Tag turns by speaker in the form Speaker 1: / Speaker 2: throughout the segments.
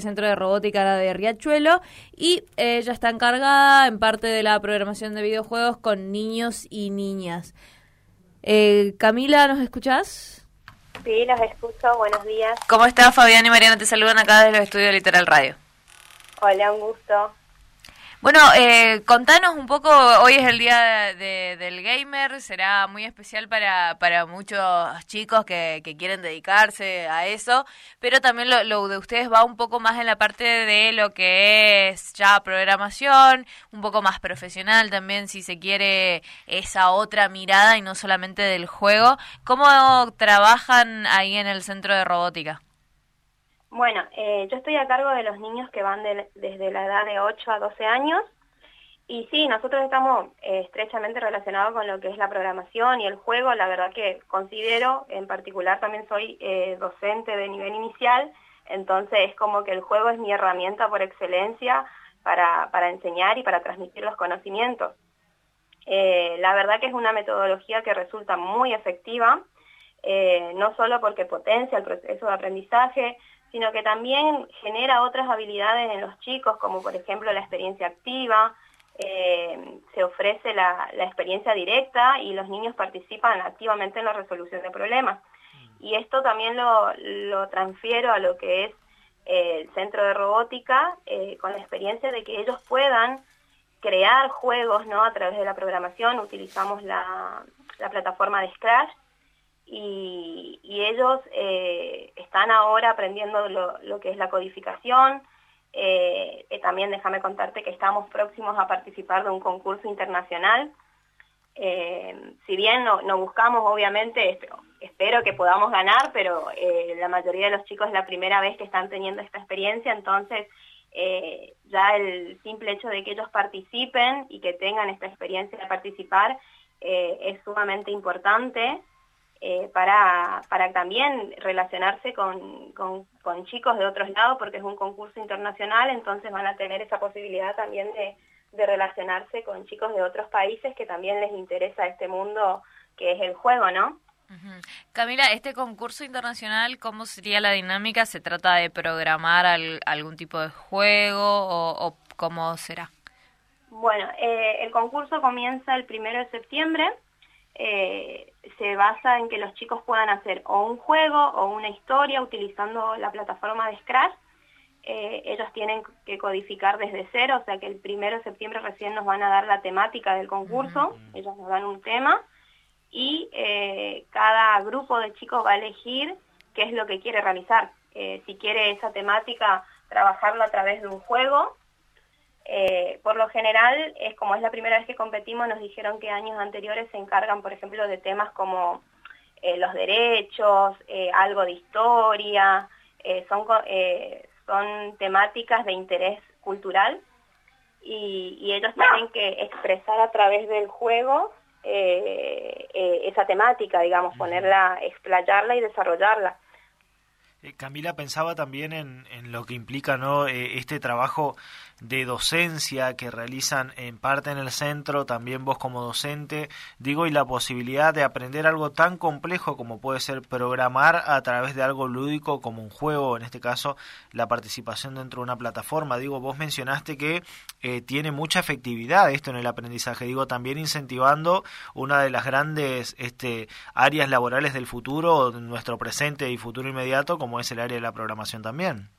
Speaker 1: Centro de Robótica de Riachuelo y ella está encargada en parte de la programación de videojuegos con niños y niñas. Eh, Camila, ¿nos escuchás?
Speaker 2: Sí, los escucho. Buenos días.
Speaker 1: ¿Cómo estás? Fabián y Mariana te saludan acá desde los estudios de Literal Radio.
Speaker 2: Hola, un gusto.
Speaker 1: Bueno, eh, contanos un poco, hoy es el día del gamer, será muy especial para, para muchos chicos que, que quieren dedicarse a eso, pero también lo, de ustedes va un poco más en la parte de lo que es ya programación, un poco más profesional también, si se quiere esa otra mirada y no solamente del juego. ¿Cómo trabajan ahí en el centro de robótica?
Speaker 2: Bueno, eh, yo estoy a cargo de los niños que van desde la edad de 8 a 12 años y sí, nosotros estamos eh, estrechamente relacionados con lo que es la programación y el juego. La verdad que considero, en particular también soy eh, docente de nivel inicial, entonces es como que el juego es mi herramienta por excelencia para, para enseñar y para transmitir los conocimientos. la verdad que es una metodología que resulta muy efectiva, no solo porque potencia el proceso de aprendizaje, sino que también genera otras habilidades en los chicos, como por ejemplo la experiencia activa, eh, se ofrece la, experiencia directa y los niños participan activamente en la resolución de problemas. Mm. Y esto también lo, transfiero a lo que es eh, el centro de robótica, eh, con la experiencia de que ellos puedan crear juegos ¿no? a través de la programación, utilizamos la, la plataforma de Scratch, y, ellos eh, están ahora aprendiendo lo, que es la codificación. Eh, eh, también déjame contarte que estamos próximos a participar de un concurso internacional. si bien no, no, buscamos, obviamente, espero que podamos ganar, pero la mayoría de los chicos es la primera vez que están teniendo esta experiencia, entonces ya el simple hecho de que ellos participen y que tengan esta experiencia de participar es sumamente importante. Eh, para, para también relacionarse con, con, chicos de otros lados, porque es un concurso internacional, entonces van a tener esa posibilidad también de, de relacionarse con chicos de otros países que también les interesa este mundo que es el juego, ¿no?
Speaker 1: Camila, este concurso internacional, ¿cómo sería la dinámica? ¿Se trata de programar algún tipo de juego o, cómo será?
Speaker 2: Bueno, eh, el concurso comienza el primero de septiembre eh, se basa en que los chicos puedan hacer o un juego o una historia utilizando la plataforma de Scratch. Eh, ellos tienen que codificar desde cero, o sea que el primero de septiembre recién nos van a dar la temática del concurso, ellos nos dan un tema y eh, cada grupo de chicos va a elegir qué es lo que quiere realizar. si quiere esa temática, trabajarlo a través de un juego eh, por lo general, es como es la primera vez que competimos, nos dijeron que años anteriores se encargan, por ejemplo, de temas como eh, los derechos, eh, algo de historia, son, son temáticas de interés cultural y, ellos tienen que expresar a través del juego esa temática, digamos, ponerla, explayarla y desarrollarla.
Speaker 3: Camila pensaba también en, en, lo que implica ¿no? este trabajo de docencia que realizan en parte en el centro, también vos como docente, digo, y la posibilidad de aprender algo tan complejo como puede ser programar a través de algo lúdico como un juego, en este caso la participación dentro de una plataforma. Digo, vos mencionaste que eh, tiene mucha efectividad esto en el aprendizaje, digo, también incentivando una de las grandes este, áreas laborales del futuro, nuestro presente y futuro inmediato, como es el área de la programación también.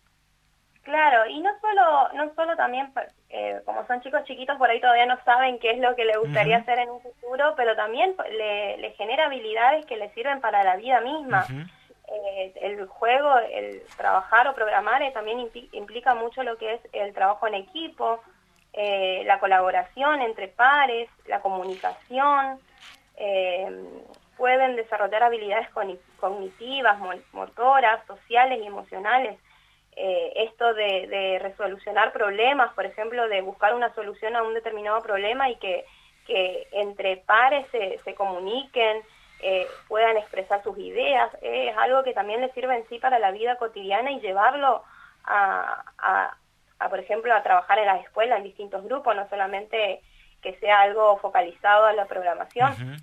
Speaker 2: Claro, y no solo, no solo también, eh, como son chicos chiquitos, por ahí todavía no saben qué es lo que les gustaría hacer en un futuro, pero también le, genera habilidades que le sirven para la vida misma. Eh, el juego, el trabajar o programar eh, también implica mucho lo que es el trabajo en equipo, la colaboración entre pares, la comunicación, pueden desarrollar habilidades cognitivas, motoras, sociales y emocionales eh, esto de, resolucionar problemas, por ejemplo, de buscar una solución a un determinado problema y que, entre pares se, comuniquen, eh, puedan expresar sus ideas, es algo que también les sirve en sí para la vida cotidiana y llevarlo a, por ejemplo, a trabajar en las escuelas en distintos grupos, no solamente que sea algo focalizado a la programación.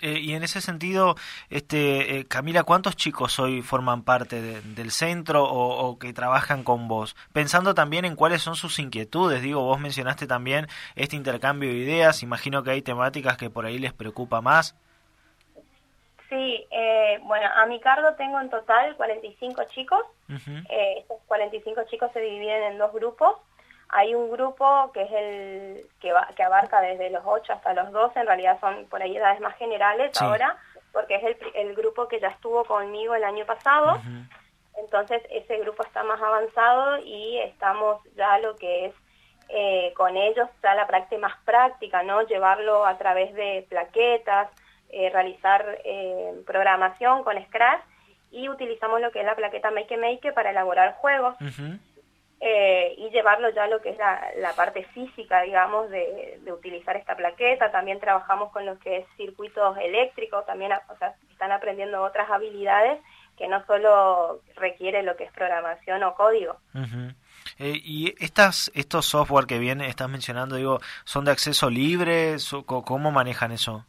Speaker 3: Eh, y en ese sentido, este, eh, Camila, ¿cuántos chicos hoy forman parte del centro o, que trabajan con vos? Pensando también en cuáles son sus inquietudes, digo, vos mencionaste también este intercambio de ideas, imagino que hay temáticas que por ahí les preocupa más.
Speaker 2: Sí, eh, bueno, a mi cargo tengo en total 45 chicos. estos 45 chicos se dividen en dos grupos. Hay un grupo que es el que, que abarca desde los 8 hasta los 12, en realidad son por ahí edades más generales ahora, porque es el, el, grupo que ya estuvo conmigo el año pasado. Entonces ese grupo está más avanzado y estamos ya lo que es eh, con ellos ya la práctica más práctica, ¿no? Llevarlo a través de plaquetas, eh, realizar eh, programación con Scratch y utilizamos lo que es la plaqueta Make Make para elaborar juegos. Eh, y llevarlo ya a lo que es la, parte física, digamos, de, utilizar esta plaqueta. También trabajamos con lo que es circuitos eléctricos, también están aprendiendo otras habilidades que no solo requiere lo que es programación o código.
Speaker 3: Eh, y estas, estos software que viene, estás mencionando, digo, ¿son de acceso libre? ¿Cómo manejan eso?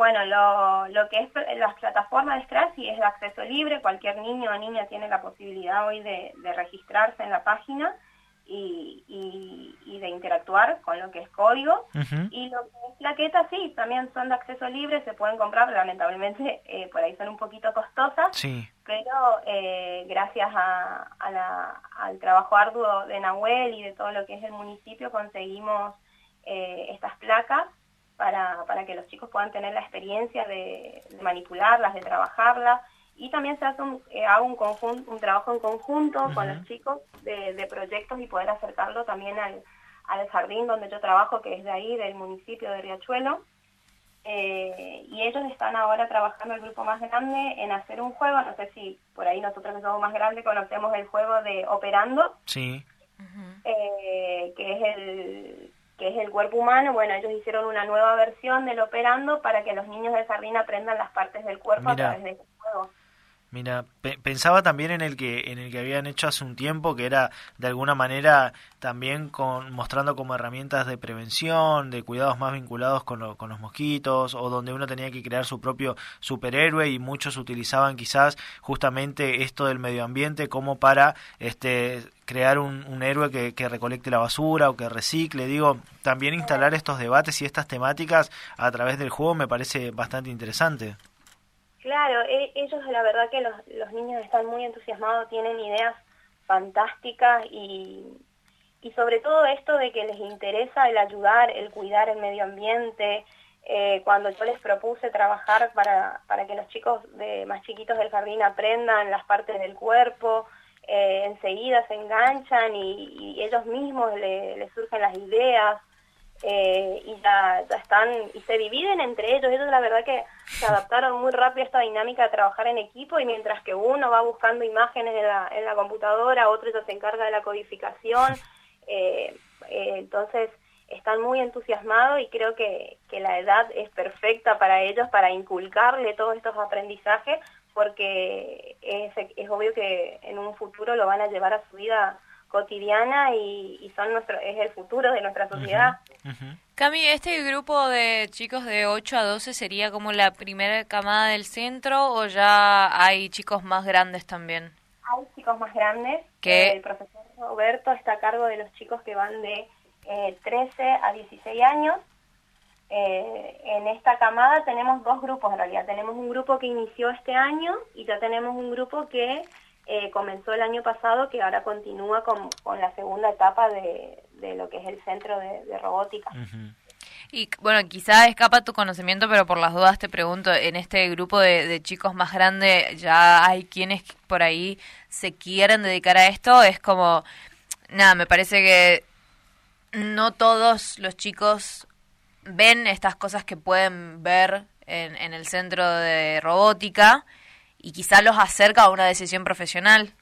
Speaker 2: Eh, bueno, lo, lo, que es las plataformas de Scratch y es de acceso libre, cualquier niño o niña tiene la posibilidad hoy de, registrarse en la página y, y, de interactuar con lo que es código. Y lo que es plaquetas, sí, también son de acceso libre, se pueden comprar, lamentablemente eh, por ahí son un poquito costosas, pero eh, gracias a, al trabajo arduo de Nahuel y de todo lo que es el municipio conseguimos estas placas para, para que los chicos puedan tener la experiencia de, manipularlas, de trabajarlas. Y también se hace un, eh, hago un, un trabajo en conjunto con los chicos de, proyectos y poder acercarlo también al, al jardín donde yo trabajo, que es de ahí, del municipio de Riachuelo. Eh, y ellos están ahora trabajando el grupo más grande en hacer un juego, no sé si por ahí nosotros que somos más grandes conocemos el juego de Operando,
Speaker 3: sí.
Speaker 2: Eh, que es el, que es el cuerpo humano, bueno, ellos hicieron una nueva versión del operando para que los niños de jardín aprendan las partes del cuerpo a través de ese juego.
Speaker 3: Mira, pensaba también en el que en el que habían hecho hace un tiempo que era de alguna manera también con, mostrando como herramientas de prevención, de cuidados más vinculados con, con los mosquitos o donde uno tenía que crear su propio superhéroe y muchos utilizaban quizás justamente esto del medio ambiente como para este crear un, héroe que recolecte la basura o que recicle, digo, también instalar estos debates y estas temáticas a través del juego me parece bastante interesante.
Speaker 2: Claro, e, ellos la verdad que los, los niños están muy entusiasmados, tienen ideas fantásticas y, y sobre todo esto de que les interesa el ayudar, el cuidar el medio ambiente. Eh, cuando yo les propuse trabajar para, para que los chicos de más chiquitos del jardín aprendan las partes del cuerpo, eh, enseguida se enganchan y, y ellos mismos les surgen las ideas. Eh, y ya, ya, están y se dividen entre ellos. Ellos la verdad que se adaptaron muy rápido a esta dinámica de trabajar en equipo y mientras que uno va buscando imágenes en la, en la computadora, otro ya se encarga de la codificación. Eh, eh, entonces están muy entusiasmados y creo que, que la edad es perfecta para ellos para inculcarle todos estos aprendizajes porque es, es obvio que en un futuro lo van a llevar a su vida cotidiana y, son nuestro es el futuro de nuestra sociedad.
Speaker 1: Cami, ¿este grupo de chicos de 8 a 12 sería como la primera camada del centro o ya hay chicos más grandes también?
Speaker 2: Hay chicos más grandes. que El profesor Roberto está a cargo de los chicos que van de eh, 13 a 16 años. Eh, en esta camada tenemos dos grupos en realidad. Tenemos un grupo que inició este año y ya tenemos un grupo que eh, comenzó el año pasado, que ahora continúa con, con la segunda etapa de, de, lo que es el centro de, robótica.
Speaker 1: Y bueno, quizá escapa tu conocimiento, pero por las dudas te pregunto, en este grupo de, chicos más grandes, ¿ya hay quienes por ahí se quieren dedicar a esto? Es como, nada, me parece que no todos los chicos ven estas cosas que pueden ver en el centro de robótica y quizá los acerca a una decisión profesional.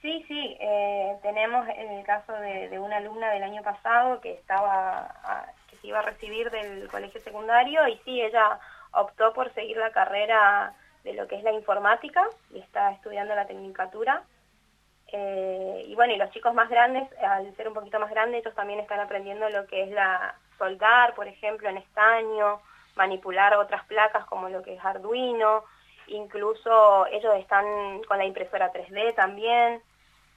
Speaker 2: Sí, sí, eh, tenemos el caso de, una alumna del año pasado que estaba que se iba a recibir del colegio secundario y sí, ella optó por seguir la carrera de lo que es la informática y está estudiando la tecnicatura. Eh, y bueno, y los chicos más grandes, al ser un poquito más grandes, ellos también están aprendiendo lo que es la soldar, por ejemplo, en estaño, manipular otras placas como lo que es Arduino, incluso ellos están con la impresora 3D también,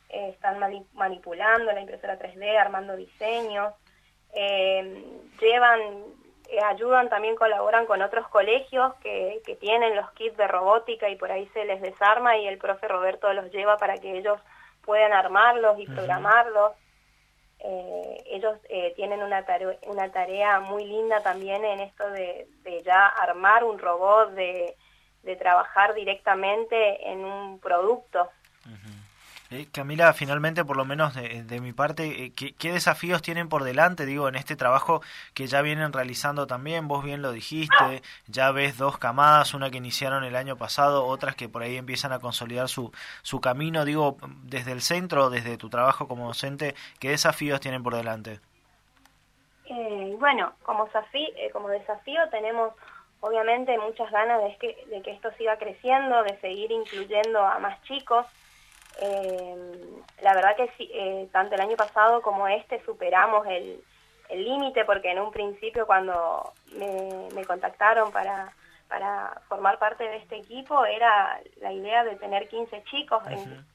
Speaker 2: eh, están manipulando la impresora 3D, armando diseños, eh, llevan, eh, ayudan, también colaboran con otros colegios que, que tienen los kits de robótica y por ahí se les desarma y el profe Roberto los lleva para que ellos puedan armarlos y programarlos. Eh, ellos eh, tienen una una tarea muy linda también en esto de, ya armar un robot, de, de, trabajar directamente en un producto.
Speaker 3: Eh, Camila, finalmente, por lo menos de, mi parte, eh, ¿qué, desafíos tienen por delante, digo, en este trabajo que ya vienen realizando también? Vos bien lo dijiste, ya ves dos camadas, una que iniciaron el año pasado, otras que por ahí empiezan a consolidar su, su camino, digo, desde el centro, desde tu trabajo como docente, ¿qué desafíos tienen por delante?
Speaker 2: Eh, bueno, como, como desafío tenemos obviamente muchas ganas de que, de que esto siga creciendo, de seguir incluyendo a más chicos, eh, la verdad que sí, eh, tanto el año pasado como este superamos el límite porque en un principio cuando me, contactaron para, para formar parte de este equipo era la idea de tener 15 chicos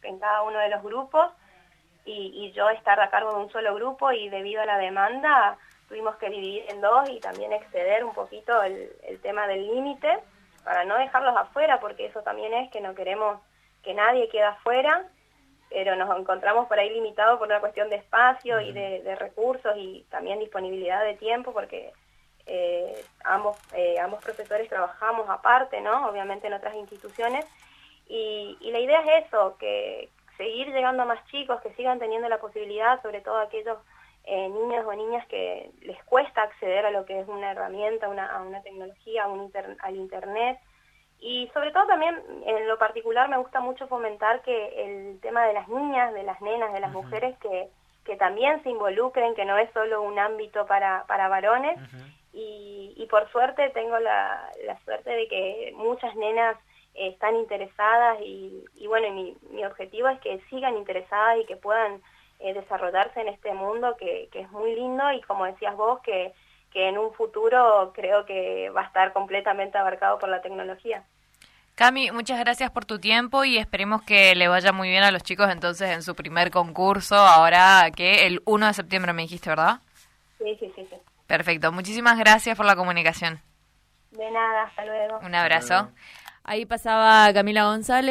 Speaker 2: en, cada uno de los grupos y, yo estar a cargo de un solo grupo y debido a la demanda tuvimos que dividir en dos y también exceder un poquito el, el tema del límite para no dejarlos afuera porque eso también es que no queremos que nadie queda afuera, pero nos encontramos por ahí limitados por una cuestión de espacio y de, recursos y también disponibilidad de tiempo, porque eh, ambos, eh, ambos profesores trabajamos aparte, ¿no? Obviamente en otras instituciones. Y, la idea es eso, que seguir llegando a más chicos, que sigan teniendo la posibilidad, sobre todo aquellos eh, niños o niñas que les cuesta acceder a lo que es una herramienta, una, a una tecnología, a un al Internet, y sobre todo también, en lo particular, me gusta mucho fomentar que el tema de las niñas, de las nenas, de las mujeres, que, que también se involucren, que no es solo un ámbito para, para varones. y, y, por suerte tengo la, la suerte de que muchas nenas están interesadas y, y bueno, mi, mi objetivo es que sigan interesadas y que puedan eh, desarrollarse en este mundo que, que es muy lindo y como decías vos, que que en un futuro creo que va a estar completamente abarcado por la tecnología.
Speaker 1: Cami, muchas gracias por tu tiempo y esperemos que le vaya muy bien a los chicos entonces en su primer concurso, ahora que el 1 de septiembre me dijiste, ¿verdad?
Speaker 2: Sí, sí, sí.
Speaker 1: Perfecto, muchísimas gracias por la comunicación.
Speaker 2: De nada, hasta luego.
Speaker 1: Un abrazo. Ahí pasaba Camila González.